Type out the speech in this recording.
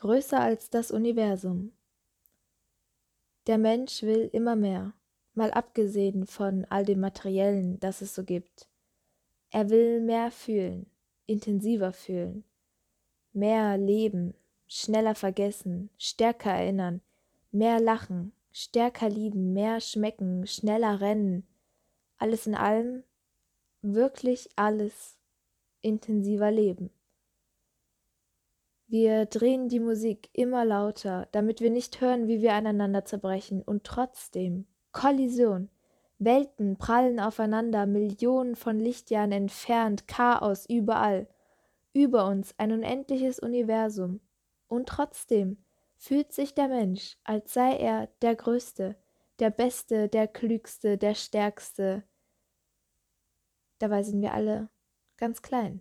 größer als das Universum. Der Mensch will immer mehr, mal abgesehen von all dem Materiellen, das es so gibt. Er will mehr fühlen, intensiver fühlen, mehr leben, schneller vergessen, stärker erinnern, mehr lachen, stärker lieben, mehr schmecken, schneller rennen, alles in allem, wirklich alles intensiver leben. Wir drehen die Musik immer lauter, damit wir nicht hören, wie wir aneinander zerbrechen, und trotzdem Kollision. Welten prallen aufeinander, Millionen von Lichtjahren entfernt, Chaos überall. Über uns ein unendliches Universum. Und trotzdem fühlt sich der Mensch, als sei er der Größte, der Beste, der Klügste, der Stärkste. Dabei sind wir alle ganz klein.